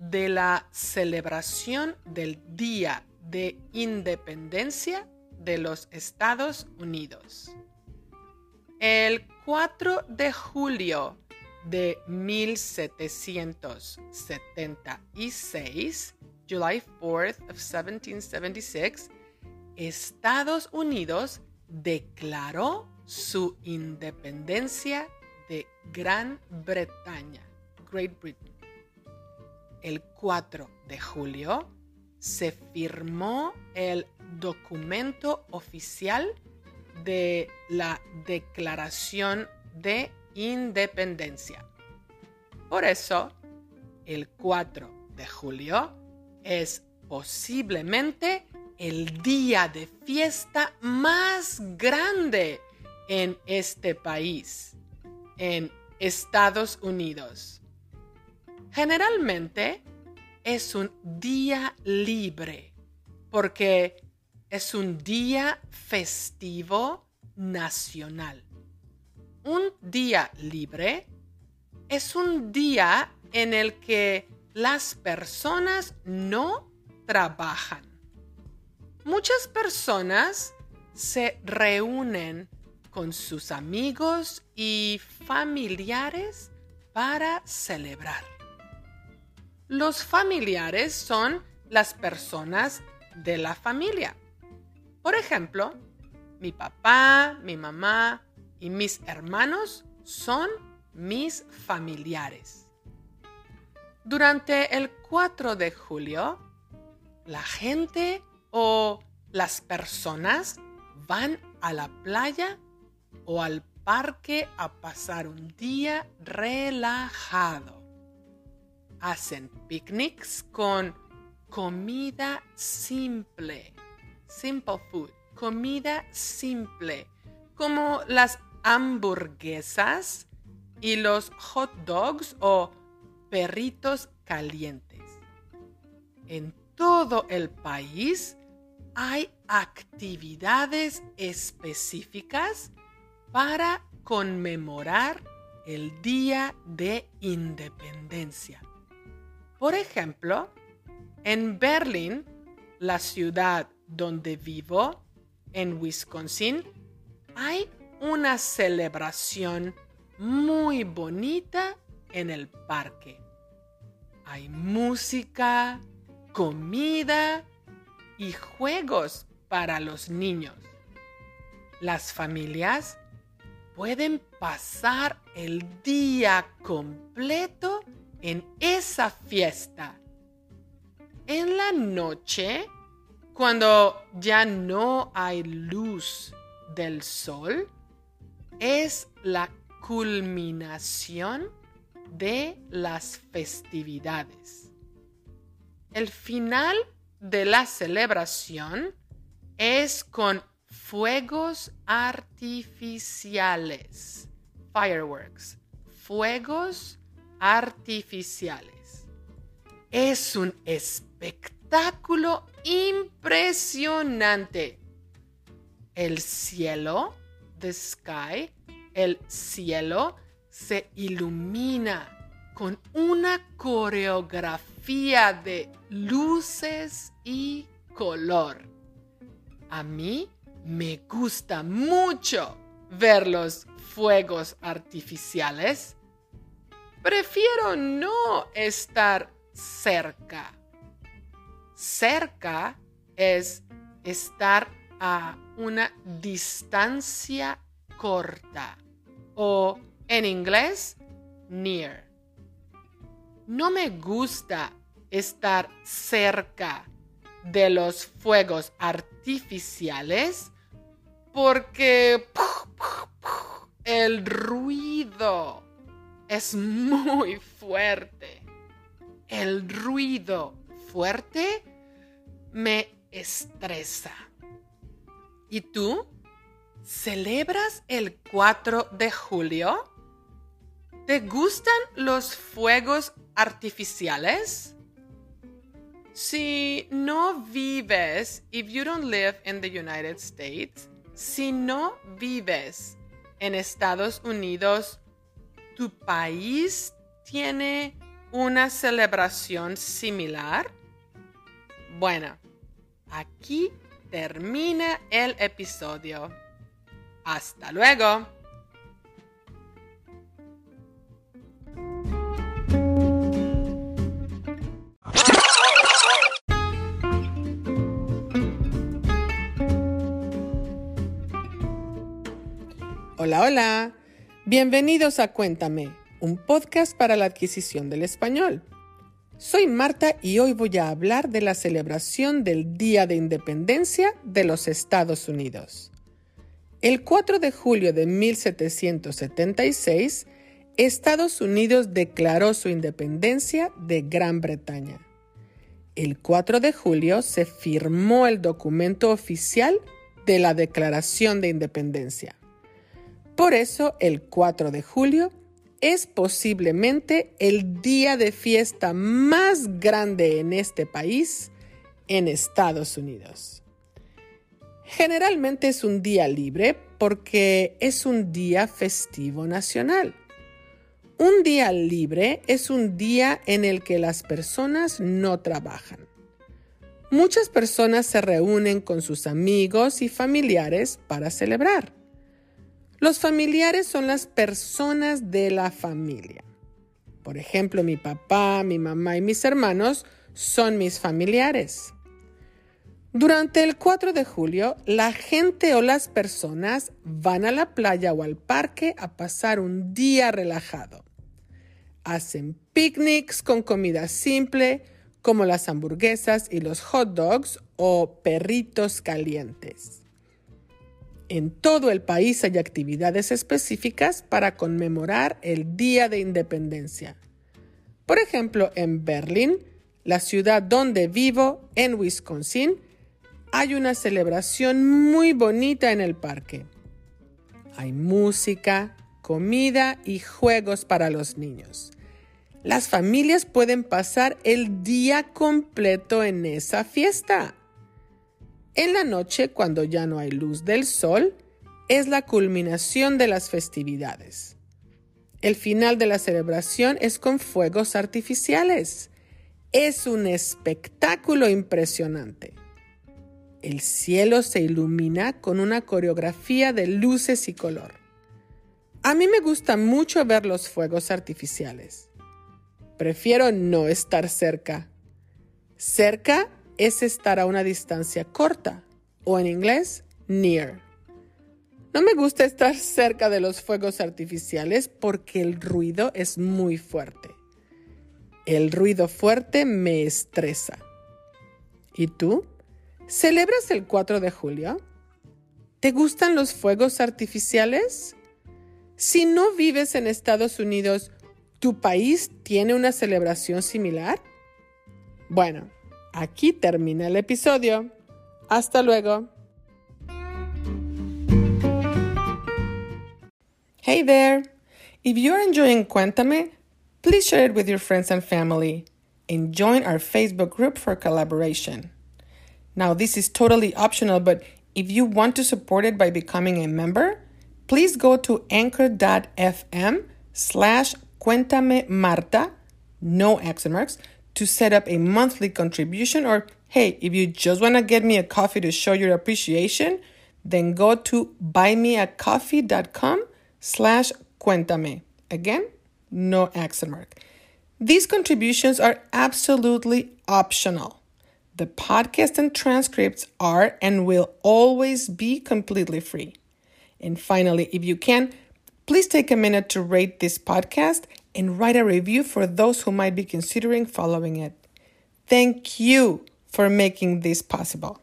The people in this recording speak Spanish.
de la celebración del Día de Independencia de los Estados Unidos. El 4 de julio de 1776, July 4th of 1776, Estados Unidos declaró su independencia de Gran Bretaña, Great Britain el 4 de julio, se firmó el documento oficial de la Declaración de Independencia. Por eso, el 4 de julio es posiblemente el día de fiesta más grande en este país, en Estados Unidos. Generalmente es un día libre porque es un día festivo nacional. Un día libre es un día en el que las personas no trabajan. Muchas personas se reúnen con sus amigos y familiares para celebrar. Los familiares son las personas de la familia. Por ejemplo, mi papá, mi mamá y mis hermanos son mis familiares. Durante el 4 de julio, la gente o las personas van a la playa o al parque a pasar un día relajado hacen picnics con comida simple, simple food, comida simple, como las hamburguesas y los hot dogs o perritos calientes. En todo el país hay actividades específicas para conmemorar el Día de Independencia. Por ejemplo, en Berlín, la ciudad donde vivo, en Wisconsin, hay una celebración muy bonita en el parque. Hay música, comida y juegos para los niños. Las familias pueden pasar el día completo en esa fiesta. En la noche, cuando ya no hay luz del sol, es la culminación de las festividades. El final de la celebración es con fuegos artificiales, fireworks, fuegos artificiales. Es un espectáculo impresionante. El cielo, the sky, el cielo se ilumina con una coreografía de luces y color. A mí me gusta mucho ver los fuegos artificiales Prefiero no estar cerca. Cerca es estar a una distancia corta o en inglés near. No me gusta estar cerca de los fuegos artificiales porque el ruido es muy fuerte. el ruido fuerte me estresa. ¿Y tú? ¿Celebras el 4 de julio? ¿Te gustan los fuegos artificiales? Si no vives, if you don't live in the United States, si no vives en Estados Unidos, ¿tu país tiene una celebración similar? Bueno, aquí termina el episodio. Hasta luego. Hola, hola. Bienvenidos a Cuéntame, un podcast para la adquisición del español. Soy Marta y hoy voy a hablar de la celebración del Día de Independencia de los Estados Unidos. El 4 de julio de 1776, Estados Unidos declaró su independencia de Gran Bretaña. El 4 de julio se firmó el documento oficial de la Declaración de Independencia. Por eso el 4 de julio es posiblemente el día de fiesta más grande en este país, en Estados Unidos. Generalmente es un día libre porque es un día festivo nacional. Un día libre es un día en el que las personas no trabajan. Muchas personas se reúnen con sus amigos y familiares para celebrar. Los familiares son las personas de la familia. Por ejemplo, mi papá, mi mamá y mis hermanos son mis familiares. Durante el 4 de julio, la gente o las personas van a la playa o al parque a pasar un día relajado. Hacen picnics con comida simple como las hamburguesas y los hot dogs o perritos calientes. En todo el país hay actividades específicas para conmemorar el Día de Independencia. Por ejemplo, en Berlín, la ciudad donde vivo, en Wisconsin, hay una celebración muy bonita en el parque. Hay música, comida y juegos para los niños. Las familias pueden pasar el día completo en esa fiesta. En la noche, cuando ya no hay luz del sol, es la culminación de las festividades. El final de la celebración es con fuegos artificiales. Es un espectáculo impresionante. El cielo se ilumina con una coreografía de luces y color. A mí me gusta mucho ver los fuegos artificiales. Prefiero no estar cerca. Cerca es estar a una distancia corta o en inglés near. No me gusta estar cerca de los fuegos artificiales porque el ruido es muy fuerte. El ruido fuerte me estresa. ¿Y tú? ¿Celebras el 4 de julio? ¿Te gustan los fuegos artificiales? Si no vives en Estados Unidos, ¿tu país tiene una celebración similar? Bueno, Aquí termina el episodio. Hasta luego. Hey there! If you're enjoying Cuéntame, please share it with your friends and family and join our Facebook group for collaboration. Now, this is totally optional, but if you want to support it by becoming a member, please go to anchor.fm slash Cuéntame Marta, no accent marks, to set up a monthly contribution or hey, if you just want to get me a coffee to show your appreciation, then go to buymeacoffee.com slash cuéntame. Again, no accent mark. These contributions are absolutely optional. The podcast and transcripts are and will always be completely free. And finally, if you can, please take a minute to rate this podcast and write a review for those who might be considering following it. Thank you for making this possible.